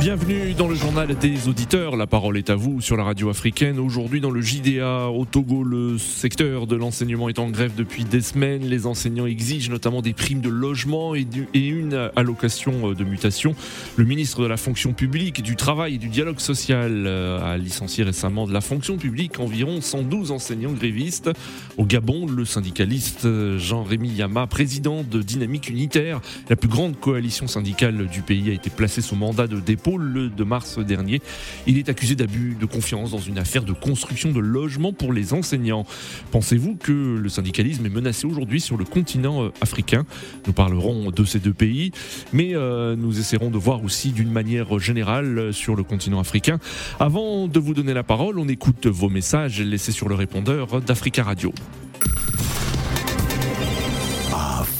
Bienvenue dans le journal des auditeurs. La parole est à vous sur la radio africaine. Aujourd'hui, dans le JDA au Togo, le secteur de l'enseignement est en grève depuis des semaines. Les enseignants exigent notamment des primes de logement et, une allocation de mutation. Le ministre de la fonction publique, du travail et du dialogue social euh, a licencié récemment de la fonction publique environ 112 enseignants grévistes. Au Gabon, le syndicaliste Jean-Rémy Yama, président de Dynamique Unitaire, la plus grande coalition syndicale du pays, a été placé sous mandat de dépôt le 2 mars dernier. Il est accusé d'abus de confiance dans une affaire de construction de logements pour les enseignants. Pensez-vous que le syndicalisme est menacé aujourd'hui sur le continent euh, africain? Nous parlerons de ces deux pays, mais euh, nous essaierons de voir aussi d'une manière générale euh, sur le continent africain. Avant de vous donner la parole, on écoute vos messages laissés sur le répondeur d'Africa Radio.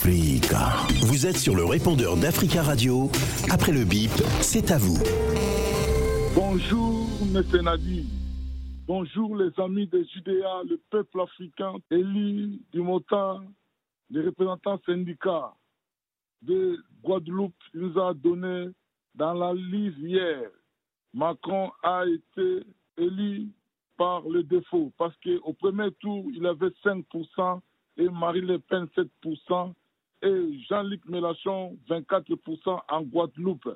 Vous êtes sur le répondeur d'Africa Radio. Après le bip, c'est à vous. Bonjour, M. Nadi. Bonjour, les amis des Judéa, le peuple africain, Élie Dumota, les représentants syndicats de Guadeloupe, nous a donné dans la liste hier. Macron a été élu par le défaut parce qu'au premier tour, il avait 5% et Marine Le Pen 7% et Jean-Luc Mélenchon, 24% en Guadeloupe.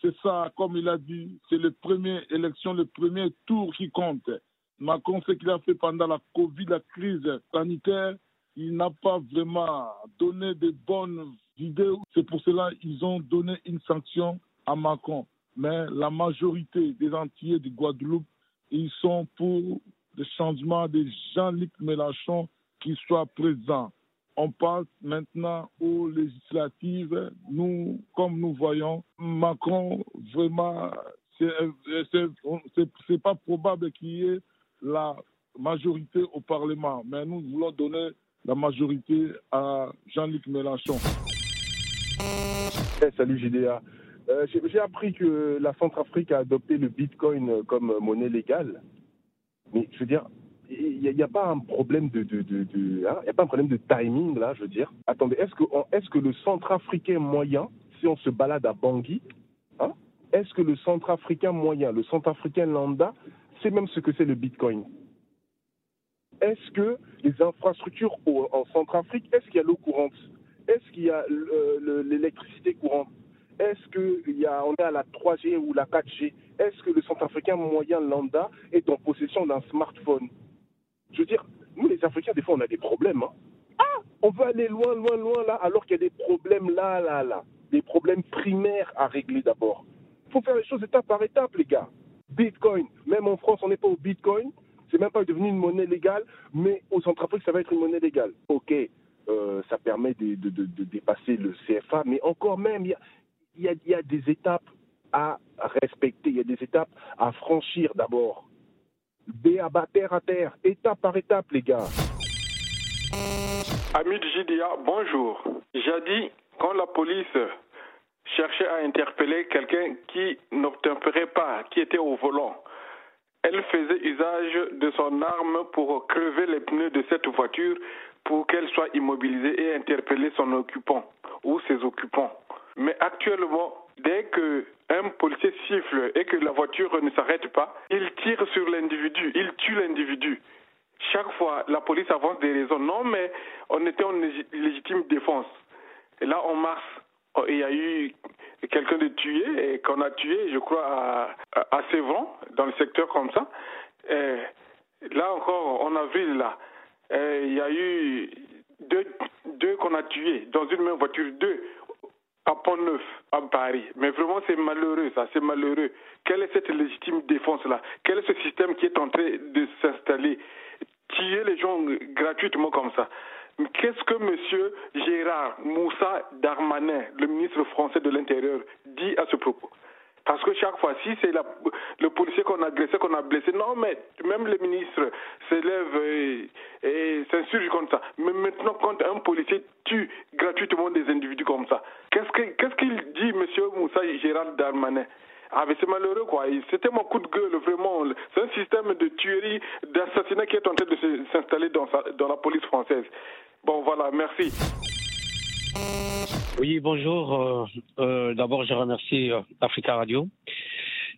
C'est ça, comme il a dit, c'est le premier élection, le premier tour qui compte. Macron, ce qu'il a fait pendant la Covid, la crise sanitaire, il n'a pas vraiment donné de bonnes idées. C'est pour cela qu'ils ont donné une sanction à Macron. Mais la majorité des Antillais de Guadeloupe, ils sont pour le changement de Jean-Luc Mélenchon qui soit présent on passe maintenant aux législatives. Nous, comme nous voyons, Macron, vraiment, c'est pas probable qu'il y ait la majorité au Parlement, mais nous voulons donner la majorité à Jean-Luc Mélenchon. Eh, salut JDA. Euh, j'ai appris que la Centrafrique a adopté le Bitcoin comme monnaie légale. Mais je veux dire, il n'y a, pas un problème de, hein, a pas un problème de timing là, je veux dire. Attendez, est-ce que que le centrafricain moyen, si on se balade à Bangui, hein, est-ce que le centrafricain moyen, le centrafricain lambda, c'est même ce que c'est le Bitcoin? Est-ce que les infrastructures en Centrafrique, est-ce qu'il y a l'eau courante? Est-ce qu'il y a l'électricité courante? Est-ce qu'on est à la 3G ou la 4G Est-ce que le centrafricain moyen lambda est en possession d'un smartphone? Je veux dire, nous les Africains, des fois, on a des problèmes. Hein. Ah, on veut aller loin, loin, loin là, alors qu'il y a des problèmes là, là, là. Des problèmes primaires à régler d'abord. Il faut faire les choses étape par étape, les gars. Bitcoin, même en France, on n'est pas au Bitcoin. C'est même pas devenu une monnaie légale, mais au Centrafrique, ça va être une monnaie légale. Ok, euh, ça permet de, de, de, dépasser le CFA, mais encore même, il y a, des étapes à respecter, il y a des étapes à franchir d'abord. B à terre à terre, étape par étape, les gars. Ami de JDA, bonjour. J'ai quand la police cherchait à interpeller quelqu'un qui n'obtempérait pas, qui était au volant, elle faisait usage de son arme pour crever les pneus de cette voiture pour qu'elle soit immobilisée et interpeller son occupant ou ses occupants. Mais actuellement, dès que policier siffle et que la voiture ne s'arrête pas, il tire sur l'individu, il tue l'individu. Chaque fois, la police avance des raisons. Non, mais on était en légitime défense. Et là, en mars, oh, il y a eu quelqu'un de tué et qu'on a tué, je crois, à, à Sévran, dans le secteur comme ça. Là encore, en avril, là, il y a eu deux, deux qu'on a tués dans une même voiture, deux à Pont-Neuf, à Paris. Mais vraiment, c'est malheureux, ça, c'est malheureux. Quelle est cette légitime défense-là? Quel est ce système qui est en train de s'installer? Tuer les gens gratuitement comme ça. Qu'est-ce que M. Gérard Moussa Darmanin, le ministre français de l'Intérieur, dit à ce propos? Parce que chaque fois, si c'est le policier qu'on a agressé, qu'on a blessé, non, mais même les ministres s'élèvent et, s'insurgent comme ça. Mais maintenant, quand un policier tue gratuitement des individus comme ça, qu'est-ce qu'il dit, monsieur Moussa Gérard Darmanin? Ah, c'est malheureux, quoi. C'était mon coup de gueule, vraiment. C'est un système de tuerie, d'assassinat qui est en train de s'installer dans la police française. Bon, voilà, merci. Oui, bonjour. D'abord, je remercie Africa Radio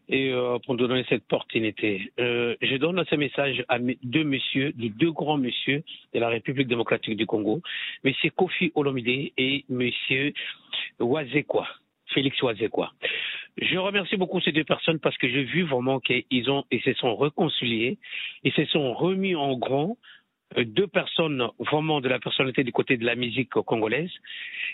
et pour nous donner cette opportunité. je donne ce message à deux messieurs, deux grands messieurs de la République démocratique du Congo, monsieur Kofi Olomide et monsieur Wazekwa. Félix Oazekwa. Je remercie beaucoup ces deux personnes parce que j'ai vu vraiment qu'ils ont, ils se sont réconciliés, ils se sont remis en grand, euh, deux personnes vraiment de la personnalité du côté de la musique congolaise.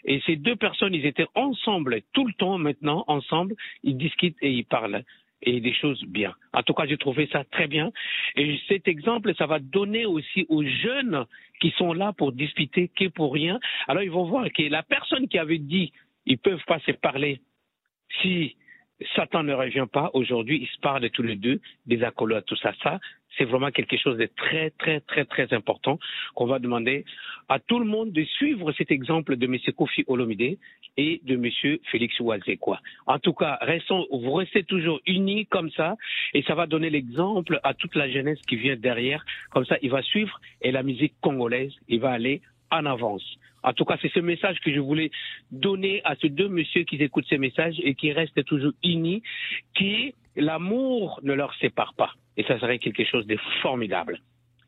Et ces deux personnes, ils étaient ensemble tout le temps maintenant, ensemble, ils discutent et ils parlent et des choses bien. En tout cas, j'ai trouvé ça très bien. Et cet exemple, ça va donner aussi aux jeunes qui sont là pour discuter que pour rien. Alors, ils vont voir que la personne qui avait dit ils peuvent pas se parler si Satan ne revient pas aujourd'hui, ils se parlent tous les deux, des accords, tout ça. Ça, c'est vraiment quelque chose de très, très, très, très important qu'on va demander à tout le monde de suivre cet exemple de M. Kofi Olomide et de M. Félix Ouazekwa. En tout cas, restons, vous restez toujours unis comme ça et ça va donner l'exemple à toute la jeunesse qui vient derrière. Comme ça, il va suivre et la musique congolaise, il va aller en avance. En tout cas, c'est ce message que je voulais donner à ces deux messieurs qui écoutent ces messages et qui restent toujours unis, qui l'amour ne leur sépare pas. Et ça serait quelque chose de formidable.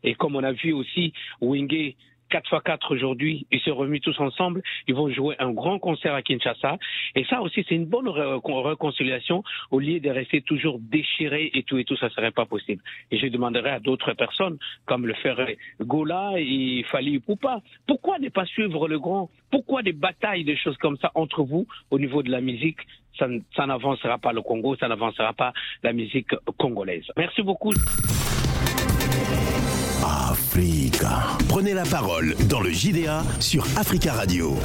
Et comme on a vu aussi Wingé 4x4 aujourd'hui, ils se remis tous ensemble, ils vont jouer un grand concert à Kinshasa. Et ça aussi, c'est une bonne réconciliation au lieu de rester toujours déchiré et tout et tout, ça serait pas possible. Et je demanderai à d'autres personnes, comme le ferait Gola et Fali Poupa, pourquoi ne pas suivre le grand Pourquoi des batailles, des choses comme ça entre vous au niveau de la musique ça, n'avancera pas le Congo, ça n'avancera pas la musique congolaise. Merci beaucoup. Africa. Prenez la parole dans le JDA sur Africa Radio.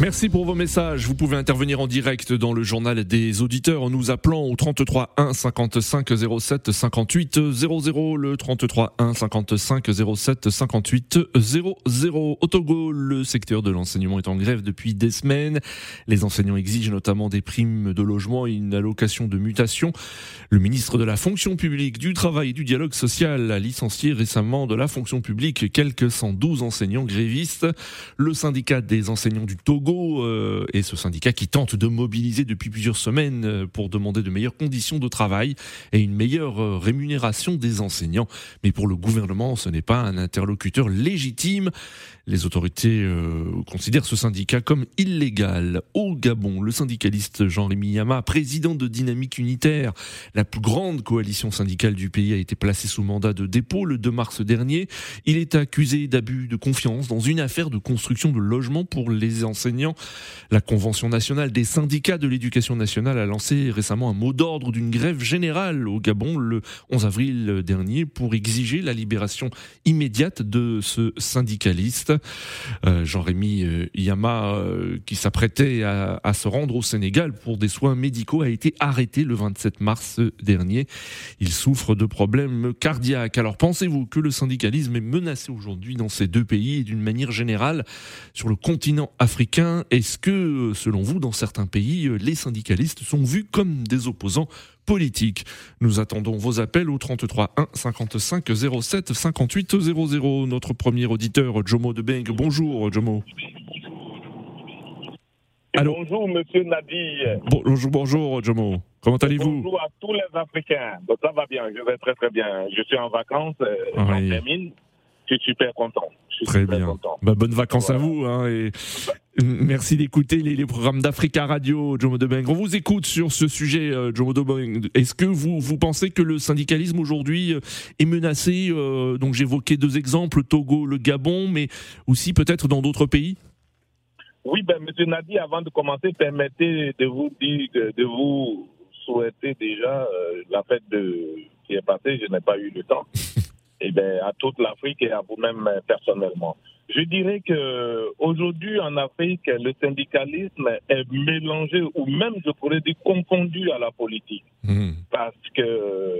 Merci pour vos messages. Vous pouvez intervenir en direct dans le journal des auditeurs en nous appelant au 33 1 55 07 58 00. Le 33 1 55 07 58 00. Au Togo, le secteur de l'enseignement est en grève depuis des semaines. Les enseignants exigent notamment des primes de logement et une allocation de mutation. Le ministre de la fonction publique, du travail et du dialogue social a licencié récemment de la fonction publique quelques 112 enseignants grévistes. Le syndicat des enseignants du Togo euh, et ce syndicat qui tente de mobiliser depuis plusieurs semaines euh, pour demander de meilleures conditions de travail et une meilleure euh, rémunération des enseignants. Mais pour le gouvernement, ce n'est pas un interlocuteur légitime. Les autorités considèrent ce syndicat comme illégal. Au Gabon, le syndicaliste Jean-Rémy Yama, président de Dynamique Unitaire, la plus grande coalition syndicale du pays, a été placé sous mandat de dépôt le 2 mars dernier. Il est accusé d'abus de confiance dans une affaire de construction de logements pour les enseignants la Convention nationale des syndicats de l'éducation nationale a lancé récemment un mot d'ordre d'une grève générale au Gabon le 11 avril dernier pour exiger la libération immédiate de ce syndicaliste. Euh, Jean-Rémy euh, Yama, euh, qui s'apprêtait à, à, se rendre au Sénégal pour des soins médicaux, a été arrêté le 27 mars dernier. Il souffre de problèmes cardiaques. Alors pensez-vous que le syndicalisme est menacé aujourd'hui dans ces deux pays et d'une manière générale sur le continent africain? Est-ce que, selon vous, dans certains pays, les syndicalistes sont vus comme des opposants politiques? Nous attendons vos appels au 33 1 55 07 58 00. Notre premier auditeur, Jomo de Beng. Bonjour, Jomo. Bonjour, monsieur Nadi. bonjour, bonjour, Jomo. Comment allez-vous? Bonjour à tous les Africains. ça va bien, je vais très très bien. Je suis en vacances, euh, oui. termine. Je suis super content. Très bien. Bah, bonnes vacances à vous. Hein, et merci d'écouter les, programmes d'Africa Radio, Jomo Debeng. On vous écoute sur ce sujet, euh, Jomo Debeng. Est-ce que vous, vous pensez que le syndicalisme aujourd'hui euh, est menacé euh, Donc j'évoquais deux exemples, Togo, le Gabon, mais aussi peut-être dans d'autres pays? Oui, ben, Monsieur Nadi, avant de commencer, permettez de vous dire, de, vous souhaiter déjà la fête de, qui est passée. Je n'ai pas eu le temps. eh bien, à toute l'Afrique et à vous-même euh, personnellement. Je dirais que aujourd'hui en Afrique, le syndicalisme est mélangé ou même, je pourrais dire, confondu à la politique. Mmh. Parce que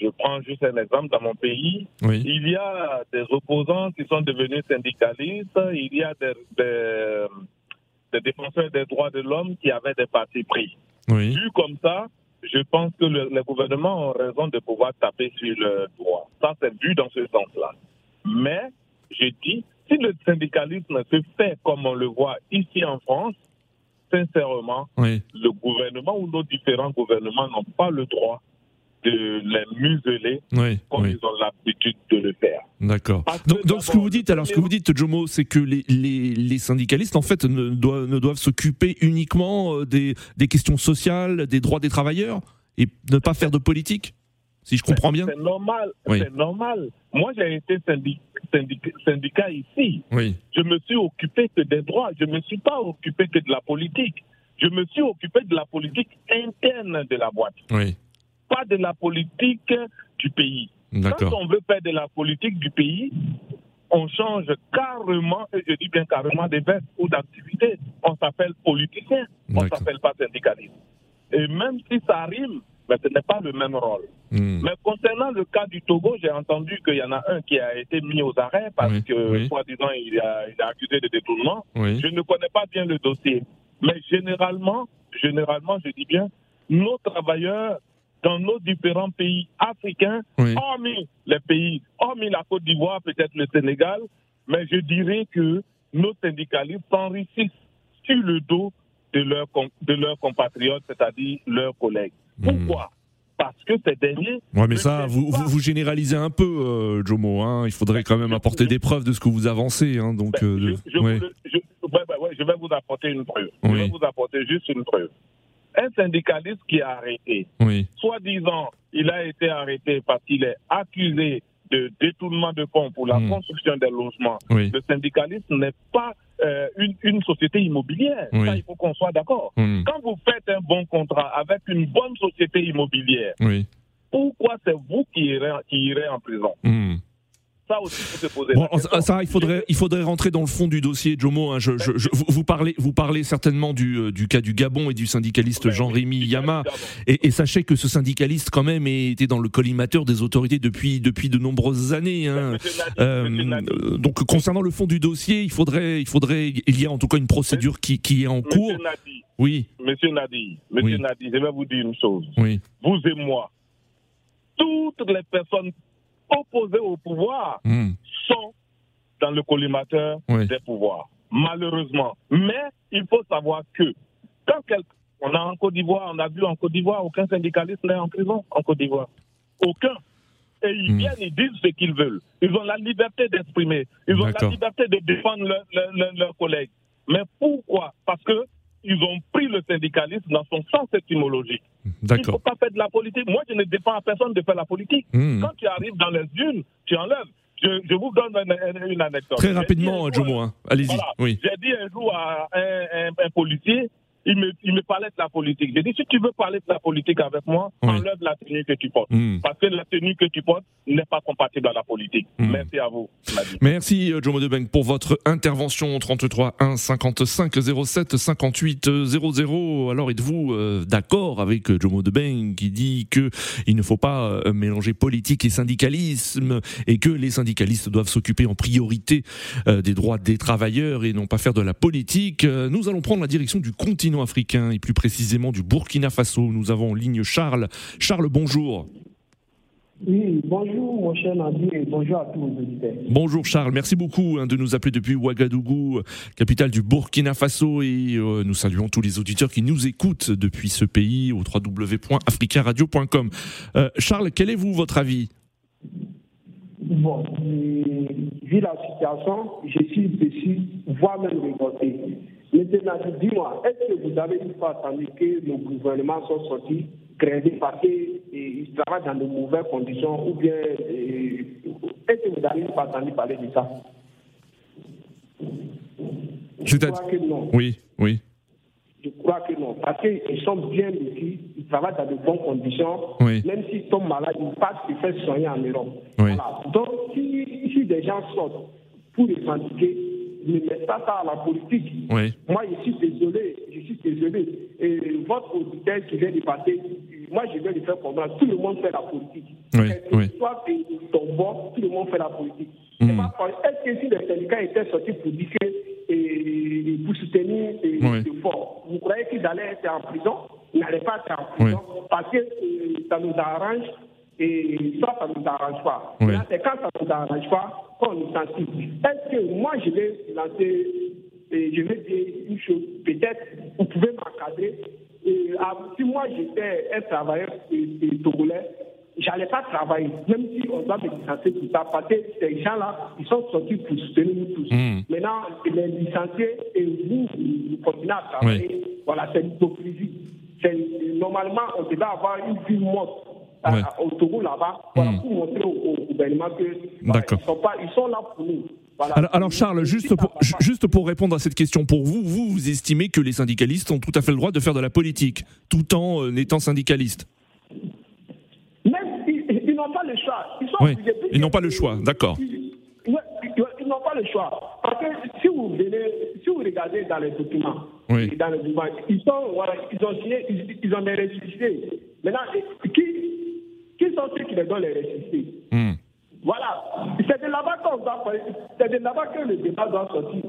je prends juste un exemple dans mon pays. Il y a des opposants qui sont devenus syndicalistes. Il y a des, des, défenseurs des droits de l'homme qui avaient des partis pris. Vu comme ça, je pense que le, les gouvernements ont raison de pouvoir taper sur le droit. Ça, c'est vu dans ce sens-là. Mais, je dis, si le syndicalisme se fait comme on le voit ici en France, sincèrement, Oui. le gouvernement ou nos différents gouvernements n'ont pas le droit de les museler Oui. comme oui. ils ont l'habitude de le faire. D'accord. Donc, donc ce que vous dites, alors ce que vous dites, Jomo, c'est que les, les, les syndicalistes, en fait, ne doivent, ne doivent s'occuper uniquement euh, des, des questions sociales, des droits des travailleurs, et ne pas faire de politique, si je comprends bien. C'est normal, Oui. c'est normal. Moi, j'ai été syndic- syndic- syndicat ici. Oui. Je me suis occupé que des droits. Je ne me suis pas occupé que de la politique. Je me suis occupé de la politique interne de la boîte, Oui. Pas de la politique du pays. Quand on veut faire de la politique du pays, on change carrément, et je dis bien carrément, des vestes ou d'activités. On s'appelle politicien, on ne s'appelle pas syndicaliste. Et même si ça rime, mais ce n'est pas le même rôle. Hmm. Mais concernant le cas du Togo, j'ai entendu qu'il y en a un qui a été mis aux arrêts parce Oui, que, oui. soi-disant, il, a- il accusé de détournement. Oui. Je ne connais pas bien le dossier. Mais généralement, généralement, je dis bien, nos travailleurs dans nos différents pays africains, Oui. hormis les pays, hormis la Côte d'Ivoire, peut-être le Sénégal, mais je dirais que nos syndicalistes s'enrichissent sur le dos de leurs, com- de leurs compatriotes, c'est-à-dire leurs collègues. Hmm. Pourquoi? Parce que ces derniers Ouais, mais ça, vous, vous, vous généralisez un peu, euh, Jomo. Hein. Il faudrait quand même apporter des preuves de ce que vous avancez. Hein. Donc, Ben, euh, je, je ouais. vous le- je- ouais, ben, ouais, je vais vous apporter une preuve. Je vais vous apporter juste une preuve. Un syndicaliste qui est arrêté, oui. soi-disant, il a été arrêté parce qu'il est accusé de détournement de fonds pour la Hmm. construction des logements. Oui. Le syndicalisme n'est pas euh, une, une société immobilière. Oui. Ça, il faut qu'on soit d'accord. Hmm. Quand vous faites un bon contrat avec une bonne société immobilière, Oui. pourquoi c'est vous qui irez, qui irez en prison? Hmm. Ça aussi, il faut se poser Bon, ça, ça, il faudrait, il faudrait rentrer dans le fond du dossier, Jomo. hein. Je, je- je- vous, parlez, vous parlez certainement du, euh, du cas du Gabon et du syndicaliste Jean-Rémy Yama. Et, et sachez que ce syndicaliste, quand même, était dans le collimateur des autorités depuis, depuis de nombreuses années. hein. Euh, euh, donc, concernant le fond du dossier, il faudrait, il faudrait, il y a en tout cas une procédure qui, qui est en cours. Monsieur Nadi, Oui, Monsieur Nadi, Monsieur Oui. Nadi, je vais vous dire une chose. oui, Vous et moi, toutes les personnes opposées au pouvoir Hmm. sont dans le collimateur Oui. des pouvoirs, malheureusement. Mais il faut savoir que quand quelqu'un, on a en Côte d'Ivoire, on a vu en Côte d'Ivoire, aucun syndicaliste n'est en prison en Côte d'Ivoire. Aucun. Et ils Hmm. viennent, ils disent ce qu'ils veulent. Ils ont la liberté d'exprimer. Ils ont la liberté de défendre leurs leur, leur- leurs collègues. Mais pourquoi? Parce que ils ont pris le syndicalisme dans son sens étymologique. Il ne faut pas faire de la politique. Moi, je ne défends à personne de faire la politique. Hmm. Quand tu arrives dans les unes, tu enlèves. Je, je vous donne une, anecdote. Très rapidement, Jomo. hein. Allez-y. Voilà. Oui. J'ai dit un jour à un, un- un policier, il me, il me parlait de la politique. J'ai dit, si tu veux parler de la politique avec moi, Oui. enlève la tenue que tu portes. Hmm. Parce que la tenue que tu portes n'est pas compatible à la politique. Hmm. Merci à vous. Merci euh, Jomo Debeng pour votre intervention 33 1 55 07 58 00. Alors êtes-vous euh, d'accord avec euh, Jomo Debeng qui dit que il ne faut pas mélanger politique et syndicalisme et que les syndicalistes doivent s'occuper en priorité euh, des droits des travailleurs et non pas faire de la politique? Nous allons prendre la direction du continent africain et plus précisément du Burkina Faso. Nous avons en ligne Charles. Charles, bonjour. Oui, bonjour mon cher Nadi et bonjour à tous les auditeurs. Bonjour Charles, merci beaucoup hein, de nous appeler depuis Ouagadougou, capitale du Burkina Faso, et euh, nous saluons tous les auditeurs qui nous écoutent depuis ce pays au www.africaradio.com. Euh, Charles, quel est vous votre avis? Bon, euh, vu la situation, je suis déçu, voire même révolté. Maintenant, dis-moi, est-ce que vous avez pas attendu que nos gouvernements sont sortis créés parce qu'ils travaillent dans de mauvaises conditions ou bien euh, est-ce que vous n'avez pas attendu parler de ça? Je crois que non. Oui, oui, Je crois que non. Parce qu'ils sont bien ici, ils travaillent dans de bonnes conditions. Oui. Même s'ils tombent malades, ils passent se faire soigner en Europe. Oui. Voilà. Donc, si, si des gens sortent pour les syndiquer, ne mettent pas ça à la politique. oui. Moi, je suis désolé, je suis désolé. Et votre auditeur qui vient de passer, moi, je vais lui faire comprendre. Tout le monde fait la politique. Oui, oui. soit de ton bord, tout le monde fait la politique. Hmm. Est-ce que si les syndicats étaient sortis pour dire que, et, pour soutenir et, Oui. le fort, vous croyez qu'ils allaient être en prison? Ils n'allaient pas être en prison parce que euh, ça nous arrange et ça, ça ne nous arrange pas. Oui. C'est quand ça ne nous arrange pas qu'on licencie. Est-ce que moi, je vais lancer, et je vais dire une chose, peut-être, vous pouvez m'encadrer. Si moi, j'étais un travailleur togolais, j'allais pas travailler, même si on doit me licencier tout ça, parce que ces gens-là, ils sont sortis pour soutenir nous tous. Hmm. Maintenant, les licenciés et vous, vous continuez à travailler, voilà, c'est l'hypocrisie. Normalement, on devait avoir une vie morte au Togo là-bas, voilà, hmm. pour montrer au, gouvernement que voilà, ils, sont pas, ils sont là pour nous. Alors, alors, Charles, juste pour, juste pour répondre à cette question, pour vous, vous, vous estimez que les syndicalistes ont tout à fait le droit de faire de la politique, tout en euh, étant syndicalistes n'ont pas le choix. Ils, oui, ils n'ont pas le choix, d'accord. Ils, ils n'ont pas le choix. Parce que si vous venez, si vous regardez dans les documents, oui. dans les documents ils, sont, voilà, ils ont signé, ils, ils ont des récépissés. Maintenant, qui, qui sont ceux qui les donnent les récépissés hmm. Voilà. C'est de là-bas qu'on doit C'est de là-bas que le débat doit sortir.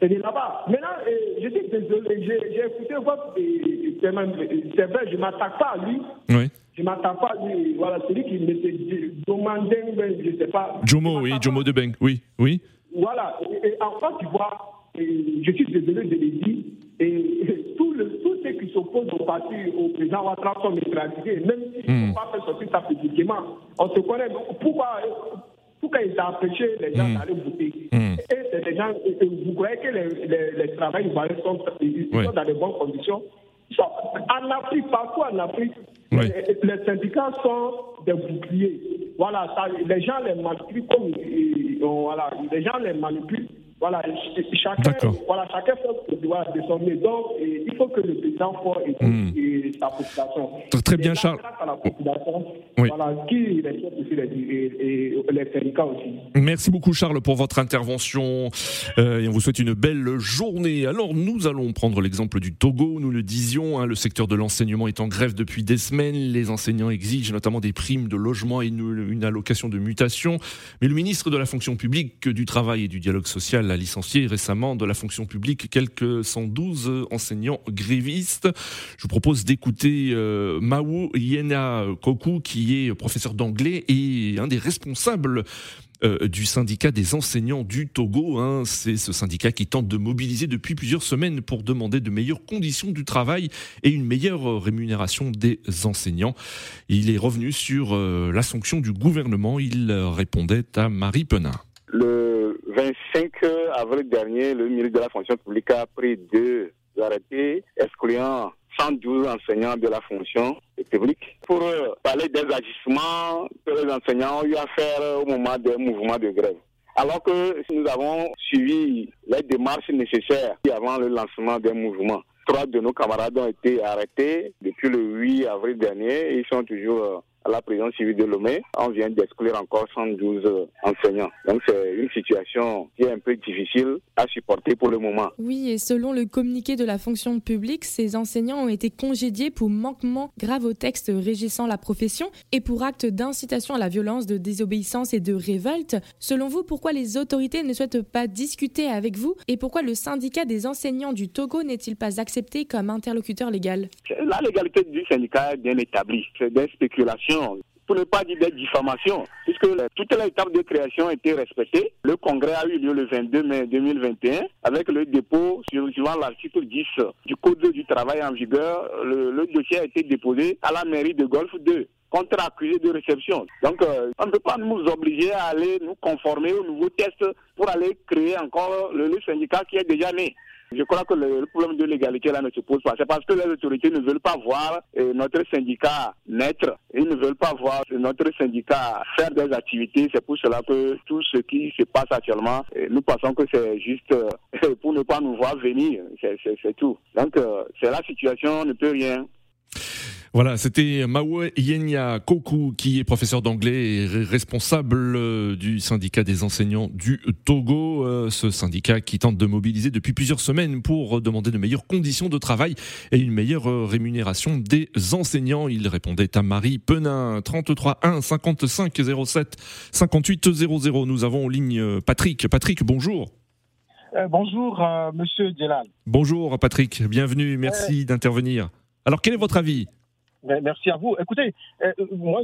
C'est de là-bas. Maintenant, euh, je dis désolé, j'ai écouté votre. C'est vrai, je ne m'attaque pas à lui. Oui. Je ne m'attends pas à lui. Voilà, celui qui me demandait, je ne sais pas. Jomo, oui, Jomo de Beng, oui, oui. Voilà. Et, en fait, tu vois, je suis désolé de le dire, et tous ceux qui s'opposent au parti, au président Ouattara sont neutralisés, même s'ils ne mm. pas fait sortir ça publiquement. On se connaît. Pourquoi pourquoi ils ont empêché les gens hmm. d'aller voter hmm. Et c'est des gens, vous croyez que les, les, les travailleurs sont, ils sont dans de bonnes conditions? En Afrique, partout en Afrique, les, les, syndicats sont des boucliers. Voilà, ça, les gens les manipulent comme. Voilà, les gens les manipulent voilà, chacun, voilà, chacun fait de son et il faut que le président et, hmm. et sa population. Très bien, Charles. À la population, oui. voilà, qui respecte aussi les, et, et, les syndicats aussi. Merci beaucoup, Charles, pour votre intervention euh, et on vous souhaite une belle journée. Alors, nous allons prendre l'exemple du Togo. Nous le disions, hein, le secteur de l'enseignement est en grève depuis des semaines. Les enseignants exigent notamment des primes de logement et une, une allocation de mutation. Mais le ministre de la fonction publique, du travail et du dialogue social licencié récemment de la fonction publique quelques 112 enseignants grévistes. Je vous propose d'écouter euh, Maou Yena Koku, qui est professeur d'anglais et un des responsables euh, du syndicat des enseignants du Togo. Hein. C'est ce syndicat qui tente de mobiliser depuis plusieurs semaines pour demander de meilleures conditions du travail et une meilleure rémunération des enseignants. Il est revenu sur euh, la sanction du gouvernement. Il répondait à Marie Penin. Le 25 avril dernier, le ministre de la fonction publique a pris deux arrêtés excluant 112 enseignants de la fonction publique pour parler des agissements que les enseignants ont eu à faire au moment des mouvements de grève. Alors que nous avons suivi les démarches nécessaires avant le lancement des mouvements. Trois de nos camarades ont été arrêtés depuis le 8 avril dernier et ils sont toujours à la prison civile de Lomé. On vient d'exclure encore 112 enseignants. Donc c'est une situation qui est un peu difficile à supporter pour le moment. Oui, et selon le communiqué de la fonction publique, ces enseignants ont été congédiés pour manquement grave au texte régissant la profession et pour acte d'incitation à la violence, de désobéissance et de révolte. Selon vous, pourquoi les autorités ne souhaitent pas discuter avec vous et pourquoi le syndicat des enseignants du Togo n'est-il pas accepté comme interlocuteur légal? La légalité du syndicat est bien établie. C'est des spéculations pour ne pas dire des diffamations, puisque toutes les étapes de création ont été respectées. Le congrès a eu lieu le 22 mai 2021 avec le dépôt suivant l'article 10 du Code du travail en vigueur. Le, dossier a été déposé à la mairie de Golfe 2 contre accusé de réception. Donc, euh, on ne peut pas nous obliger à aller nous conformer aux nouveaux tests pour aller créer encore le syndicat qui est déjà né. Je crois que le, problème de l'égalité là ne se pose pas. C'est parce que les autorités ne veulent pas voir euh, notre syndicat naître. Ils ne veulent pas voir notre syndicat faire des activités. C'est pour cela que tout ce qui se passe actuellement, euh, nous pensons que c'est juste euh, pour ne pas nous voir venir. C'est tout. Donc, c'est la situation, on ne peut rien. Voilà, c'était Mawe Yenya Koku qui est professeur d'anglais et responsable euh, du syndicat des enseignants du Togo, euh, ce syndicat qui tente de mobiliser depuis plusieurs semaines pour demander de meilleures conditions de travail et une meilleure euh, rémunération des enseignants. Il répondait à Marie Penin, 33 1 55 07 58 00. Nous avons en ligne Patrick. Patrick, bonjour. bonjour, monsieur Djelal. Bonjour, Patrick. Bienvenue. Merci d'intervenir. Alors, quel est votre avis Merci à vous. Écoutez, euh, moi,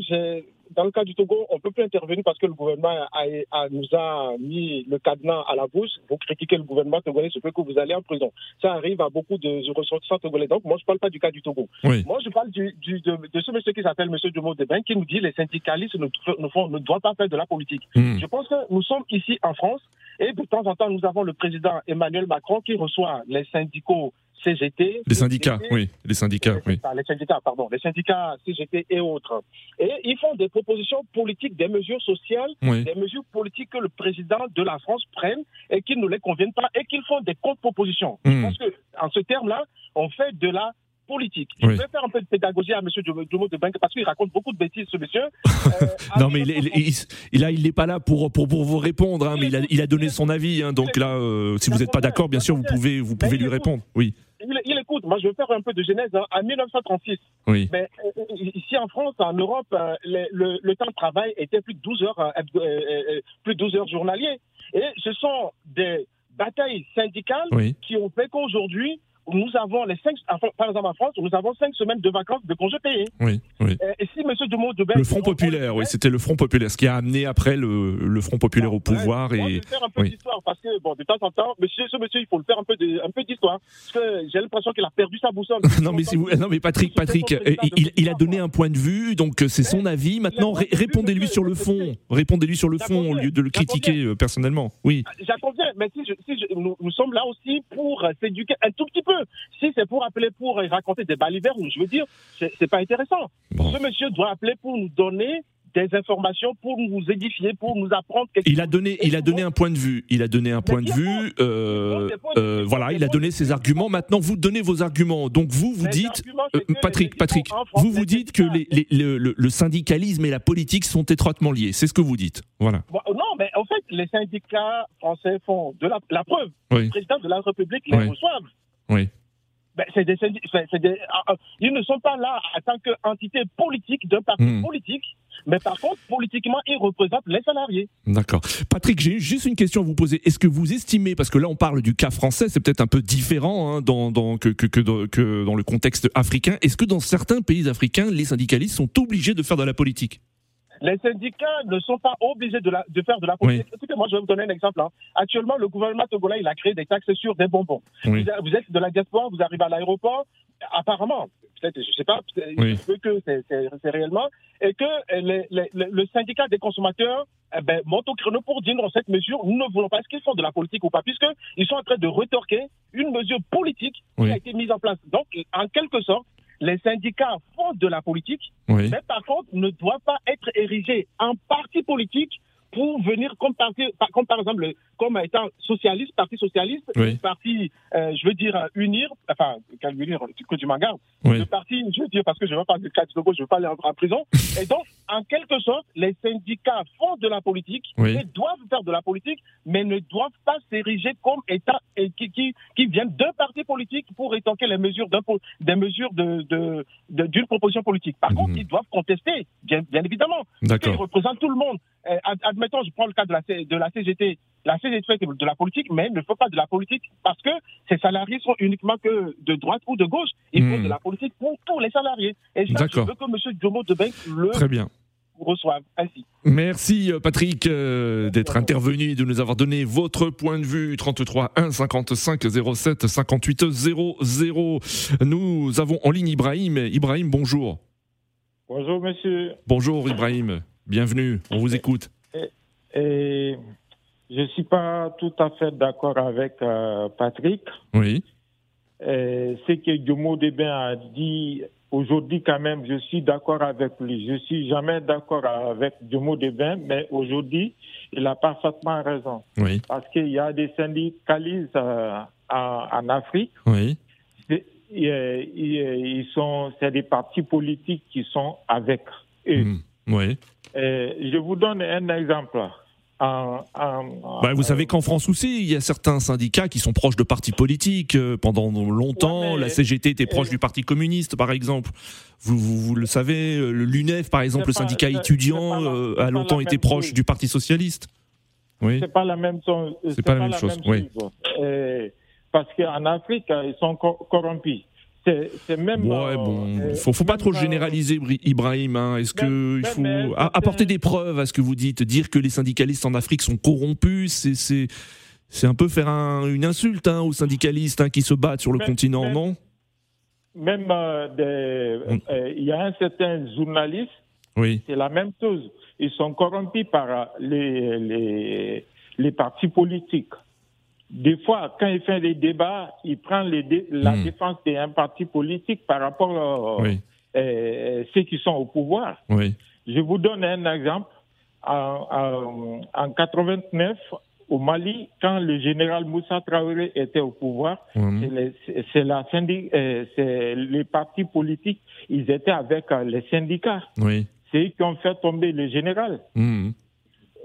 dans le cas du Togo, on ne peut plus intervenir parce que le gouvernement a, nous a mis le cadenas à la bouche. Vous critiquez le gouvernement togolais, ce fait que vous allez en prison. Ça arrive à beaucoup de ressortissants togolais. Donc, moi, je ne parle pas du cas du Togo. Moi, je parle du, de, ce monsieur qui s'appelle M. Dumont Deben, qui nous dit les syndicalistes ne, ne, doivent pas faire de la politique. Hmm. Je pense que nous sommes ici en France et de temps en temps, nous avons le président Emmanuel Macron qui reçoit les syndicaux CGT. Les syndicats, oui, les syndicats, oui. Les syndicats, pardon, les syndicats CGT et autres. Et ils font des propositions politiques, des mesures sociales, des mesures politiques que le président de la France prenne et qui ne les conviennent pas et qu'ils font des contre-propositions. Hmm. Parce que, en ce terme-là, on fait de la politique. Je vais faire un peu de pédagogie à M. Dumo de Banque parce qu'il raconte beaucoup de bêtises, ce monsieur. Euh, non, mais il, il, il, n'est pas là pour, pour, pour vous répondre, hein, mais il a, il a donné son avis. Hein, donc là, euh, si vous n'êtes pas d'accord, bien sûr, vous pouvez, vous pouvez lui répondre. Oui. Il, écoute, moi je vais faire un peu de genèse. Hein. En 1936, oui. mais, euh, ici en France, en Europe, le, le, temps de travail était plus de 12 heures, plus de 12 heures journaliers. Et ce sont des batailles syndicales qui ont fait qu'aujourd'hui, nous avons les cinq, par exemple en France, nous avons cinq semaines de vacances de congés payés. Oui, oui. Euh, et si Monsieur Dumont de Le Front populaire, oui, c'était le Front populaire, ce qui a amené après le, le Front populaire au pouvoir. et... Moi, je vais faire un peu d'histoire parce que, bon, de temps en temps, monsieur, ce monsieur, il faut le faire un peu d'histoire. Parce que j'ai l'impression qu'il a perdu sa boussole. non, mais si vous, non, mais Patrick, Patrick, euh, il, il, a donné un point de vue, donc euh, c'est son avis. Maintenant, répondez-lui sur le fond. Répondez-lui sur le fond au lieu de le critiquer personnellement. Oui. J'en mais si, si nous, nous, sommes là aussi pour s'éduquer un tout petit peu. Si c'est pour appeler pour raconter des balivernes, je veux dire, c'est pas intéressant. Ce monsieur doit appeler pour nous donner des informations pour nous édifier, pour nous apprendre quelque il a donné, Il a donné un point de vue. Il a donné un point de vue. Euh, euh, voilà, il a donné ses arguments. Maintenant, vous donnez vos arguments. Donc vous, vous dites, euh, Patrick, Patrick, vous vous dites que les, le, syndicalisme et la politique sont étroitement liés. C'est ce que vous dites. Voilà. non, mais en fait, les syndicats français font de la, preuve. Le président de la République les reçoivent. Oui. Ben, c'est des, ah, ah, ils ne sont pas là en tant qu'entité politique d'un parti hmm. politique, mais par contre, politiquement, ils représentent les salariés. D'accord. Patrick, j'ai juste une question à vous poser. Est-ce que vous estimez, parce que là on parle du cas français, c'est peut-être un peu différent hein, dans, dans, que, que, que, que dans le contexte africain, est-ce que dans certains pays africains, les syndicalistes sont obligés de faire de la politique? Les syndicats ne sont pas obligés de, de faire de la politique. Écoutez, moi, je vais vous donner un exemple. Hein. Actuellement, le gouvernement togolais, il a créé des taxes sur des bonbons. Vous, êtes de la diaspora, vous arrivez à l'aéroport, apparemment, peut-être, je ne sais pas, oui. que c'est réellement, et que le syndicat des consommateurs eh ben, monte au créneau pour dire dans cette mesure, nous ne voulons pas. Est-ce qu'ils font de la politique ou pas Puisqu'ils sont en train de retorquer une mesure politique qui a été mise en place. Donc, en quelque sorte, les syndicats font de la politique, mais par contre ne doivent pas être érigés en parti politique pour venir comme, comme par exemple comme étant socialiste, parti socialiste, parti, euh, je veux dire, unir, enfin, dire que tu m'en gardes, le parti, je veux dire, parce que je ne veux pas du cas je ne veux pas aller en, prison. et donc, en quelque sorte, les syndicats font de la politique, et doivent faire de la politique, mais ne doivent pas s'ériger comme État et qui, qui, qui viennent d'un parti politique pour étanquer les mesures des mesures de, de, d'une proposition politique. Par contre, mhm. ils doivent contester, bien, bien évidemment. Qu'ils représentent tout le monde. Euh, admettons, je prends le cas de la, de la CGT. La CGT fait de la politique, mais ne fait pas de la politique parce que ces salariés sont uniquement que de droite ou de gauche. Ils font hmm. de la politique pour tous les salariés. Et je veux que M. Jomo de le Très bien. Reçoive ainsi. Merci euh, Patrick euh, d'être intervenu et de nous avoir donné votre point de vue. 33 1 55 07 58 00. Nous avons en ligne Ibrahim. Ibrahim, bonjour. Bonjour monsieur. Bonjour Ibrahim. Bienvenue, on vous écoute. Et, je ne suis pas tout à fait d'accord avec euh, Patrick. Oui. ce que Guillaume Debin a dit aujourd'hui, quand même, je suis d'accord avec lui. Je suis jamais d'accord avec Guillaume Debin, mais aujourd'hui, il a parfaitement raison. Oui. Parce qu'il y a des syndicalistes euh, en, Afrique. Oui. Ils, sont, c'est des partis politiques qui sont avec eux. Hmm. Oui. je vous donne un exemple. Bah, vous savez qu'en France aussi, il y a certains syndicats qui sont proches de partis politiques. Euh, pendant longtemps, la CGT était proche du Parti communiste, par exemple. Vous, vous, le savez, euh, l'UNEF, par exemple, le syndicat étudiant, euh, a longtemps été proche du Parti socialiste. Oui. C'est pas la même chose. C'est pas, la même, chose. Oui. parce qu'en Afrique, ils sont corrompus. C'est même. Ouais, bon, euh, faut, faut pas trop généraliser, Ibrahim. Hein. Est-ce que il faut apporter des preuves à ce que vous dites, dire que les syndicalistes en Afrique sont corrompus, c'est c'est un peu faire une insulte hein, aux syndicalistes hein, qui se battent sur le continent, non? Même il y a un certain journaliste. Oui. C'est la même chose. Ils sont corrompus par les, les, les partis politiques. Des fois, quand il fait des débats, il prend les la hmm. défense d'un parti politique par rapport à euh, ceux qui sont au pouvoir. Oui. Je vous donne un exemple. En, en, 89, au Mali, quand le général Moussa Traoré était au pouvoir, c'est la euh, c'est les partis politiques, ils étaient avec euh, les syndicats. Oui. C'est eux qui ont fait tomber le général. Hmm.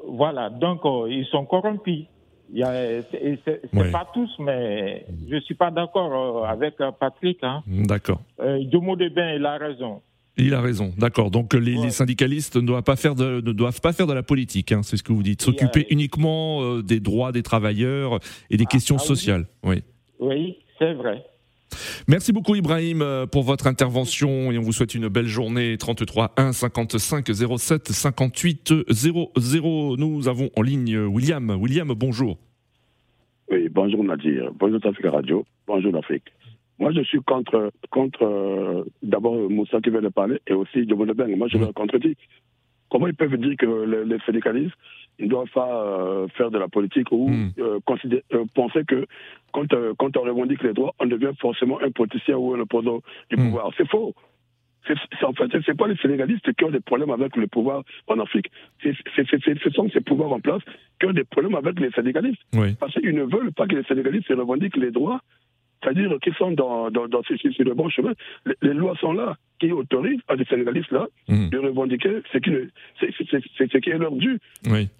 Voilà, donc ils sont corrompus. C'est pas tous, mais je suis pas d'accord euh, avec euh, Patrick. Hein. D'accord. Euh, Domo Bain, il a raison. Il a raison, d'accord. Donc les, syndicalistes ne doivent pas faire de, ne doivent pas faire de la politique, hein, c'est ce que vous dites. S'occuper uniquement euh, des droits des travailleurs et des ah, questions ah sociales. Oui. Oui, c'est vrai. Merci beaucoup Ibrahim euh, pour votre intervention et on vous souhaite une belle journée. 33 1 55 07 58 00. Nous avons en ligne William. William, bonjour. Oui, bonjour Nadir. Bonjour Afrique Radio. Bonjour l'Afrique. Moi, je suis contre, contre euh, d'abord Moussa qui vient de parler et aussi Joe Lebeng. Moi, je le contredis. Comment ils peuvent dire que les, syndicalistes ne doivent pas euh, faire de la politique ou hmm. penser que quand, euh, quand on revendique les droits, on devient forcément un politicien ou un opposant du hmm. pouvoir. C'est faux. en fait, ce pas les Sénégalistes qui ont des problèmes avec le pouvoir en Afrique. ce sont ces pouvoirs en place qui ont des problèmes avec les Sénégalistes. Parce qu'ils ne veulent pas que les Sénégalistes se revendiquent les droits c'est-à-dire qu'ils sont dans, dans, dans sur, le bon chemin. Les, lois sont là qui autorisent à des Sénégalistes là hmm. de revendiquer ce qui, ce qui est leur dû.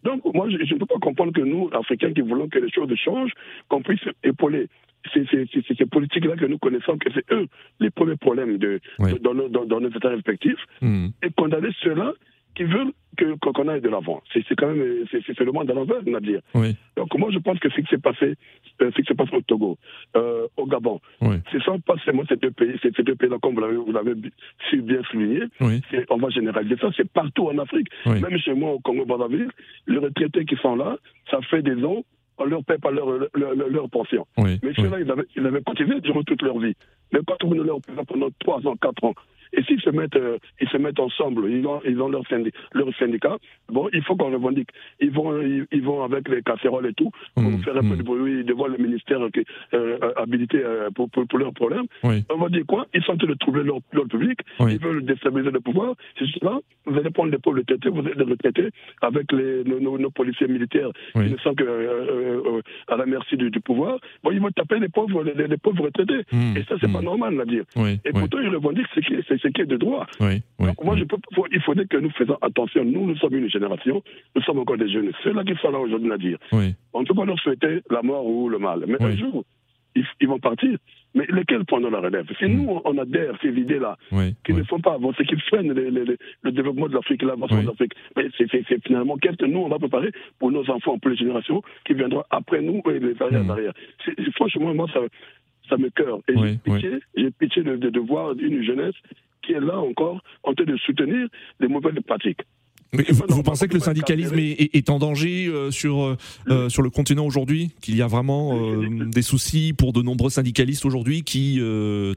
Donc moi, je ne peux pas comprendre que nous, Africains, qui voulons que les choses changent, qu'on puisse épauler ces, ces, politiques-là que nous connaissons, que c'est eux les premiers problèmes de, dans, nos, dans, nos états respectifs, hmm. et condamner ceux-là qui veulent que qu'on aille de l'avant. C'est quand même c'est le monde à l'envers, Nadir. Oui. Donc moi je pense que ce qui s'est passé, euh, ce qui s'est passé au Togo, euh, au Gabon, oui. ce sont pas seulement ces deux pays, ces deux pays-là comme vous l'avez si bien souligné. Oui. On va généraliser ça, c'est partout en Afrique. Même chez moi au Congo Brazzaville, les retraités qui sont là, ça fait des ans on leur paie pas leur, leur, leur, pension. Mais ceux-là, ils avaient, ils avaient continué durant toute leur vie. Mais quand on leur paie pendant 3 ans, 4 ans, et s'ils se mettent, euh, ils se mettent ensemble, ils ont, ils ont leur, syndicat, leur syndicat, bon, il faut qu'on revendique. Ils vont, ils, vont avec les casseroles et tout, pour mmh, faire un peu mmh. de bruit devant le ministère qui, euh, habilité euh, pour, pour, pour, leurs problèmes. On va dire quoi? Ils sont en train de trouver leur, leur public, ils veulent déstabiliser le pouvoir. C'est cela, vous allez prendre les pauvres retraités, vous allez les retraités avec les, nos, nos, policiers militaires qui ne sont que à la merci du, pouvoir. Bon, ils vont taper les pauvres, les, pauvres retraités. Mmh, et ça, c'est pas normal à dire. et pourtant, ils revendiquent ce qui, ce qui est de droit. Oui, moi, je peux, il faudrait que nous fassions attention. Nous, nous sommes une génération, nous sommes encore des jeunes. Ceux-là qui sont là aujourd'hui, à dire. On ne peut pas leur souhaiter la mort ou le mal. Mais un jour, ils, vont partir. Mais lesquels prendront la relève? C'est mm. nous, on adhère ces idées-là, qui ne font pas avancer, qui freinent le développement de l'Afrique, l'avancement de l'Afrique. Mais c'est finalement qu'est-ce que nous, on va préparer pour nos enfants, pour les générations qui viendront après nous et les arrière mm. derrière? Franchement, moi, ça, ça me cœur. Et j'ai pitié, j'ai pitié de, de, voir une jeunesse qui est là encore en train de soutenir les mauvaises pratiques. vous, pensez que le syndicalisme est, en danger euh, sur, euh, euh, sur le continent aujourd'hui Qu'il y a vraiment des soucis pour de nombreux syndicalistes aujourd'hui qui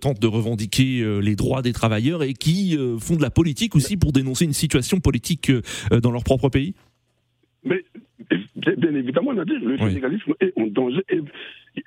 tentent de revendiquer les droits des travailleurs et qui font de la politique aussi pour dénoncer une situation politique dans leur propre pays? Mais bien évidemment, on a dit, le syndicalisme est en danger.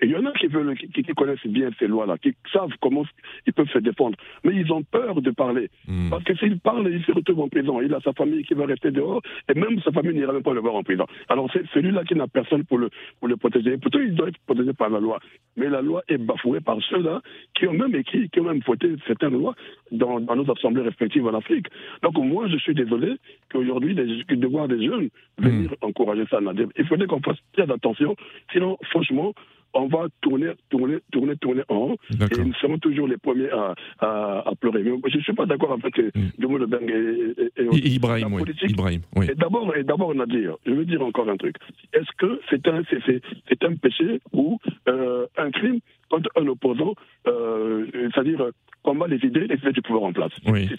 Il y en a qui, veulent, qui, connaissent bien ces lois-là, qui savent comment ils peuvent se défendre. Mais ils ont peur de parler. Hmm. Parce que s'ils parlent, ils se retrouvent en prison. Il a sa famille qui va rester dehors, et même sa famille n'ira même pas le voir en prison. Alors c'est celui-là qui n'a personne pour le, pour le protéger. Pourtant, il doit être protégé par la loi. Mais la loi est bafouée par ceux-là qui ont même écrit, qui ont même voté certaines lois dans, dans nos assemblées respectives en Afrique. Donc moi, je suis désolé qu'aujourd'hui, de voir des jeunes venir hmm. encourager ça. Il faudrait qu'on fasse très attention. Sinon, franchement, on va tourner, tourner, tourner, tourner en haut, et nous serons toujours les premiers à, à, pleurer. Mais je ne suis pas d'accord avec mm. de Beng et, et, et, Ibrahim, oui. Ibrahim, oui. Et d'abord, et d'abord, Nadir, je veux dire encore un truc. Est-ce que c'est un, c'est, un péché ou euh, un crime quand un opposant, euh, c'est-à-dire combat les idées, les idées du pouvoir en place?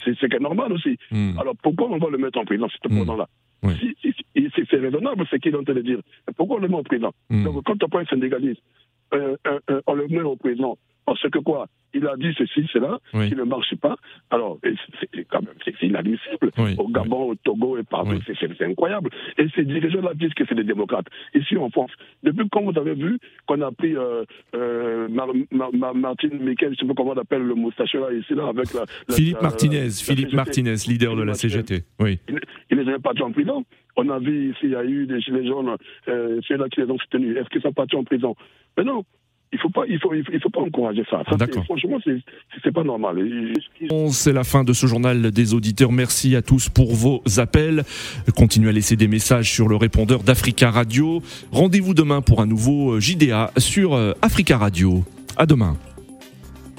C'est normal aussi. Hmm. Alors pourquoi on va le mettre en prison, cet opposant-là? Si, C'est raisonnable ce qu'il est en train de dire. Pourquoi on le met en prison hmm. Donc quand on prend un syndicaliste, euh, on le met en prison parce que quoi? Il a dit ceci, cela, oui. qui ne marche pas. Alors, c'est quand même c'est inadmissible. Au Gabon, au Togo et partout, c'est incroyable. Et ces dirigeants-là disent que c'est des démocrates. Ici en France, depuis quand vous avez vu qu'on a pris euh, euh, Martin Miquel, je ne sais pas comment on appelle le moustache là, ici, là, avec la. Philippe Martinez, Philippe Martinez, leader de la CGT. Oui. Il ne les avait pas en prison. On a vu ici, il y a eu des gilets jaunes, euh, ceux-là qui les ont soutenus. Est-ce qu'ils sont pas tués en prison? Mais non, il faut pas, il faut, il faut pas encourager ça. ça franchement, c'est pas normal. C'est la fin de ce journal des auditeurs. Merci à tous pour vos appels. Continuez à laisser des messages sur le répondeur d'Africa Radio. Rendez-vous demain pour un nouveau JDA sur euh, Africa Radio. À demain.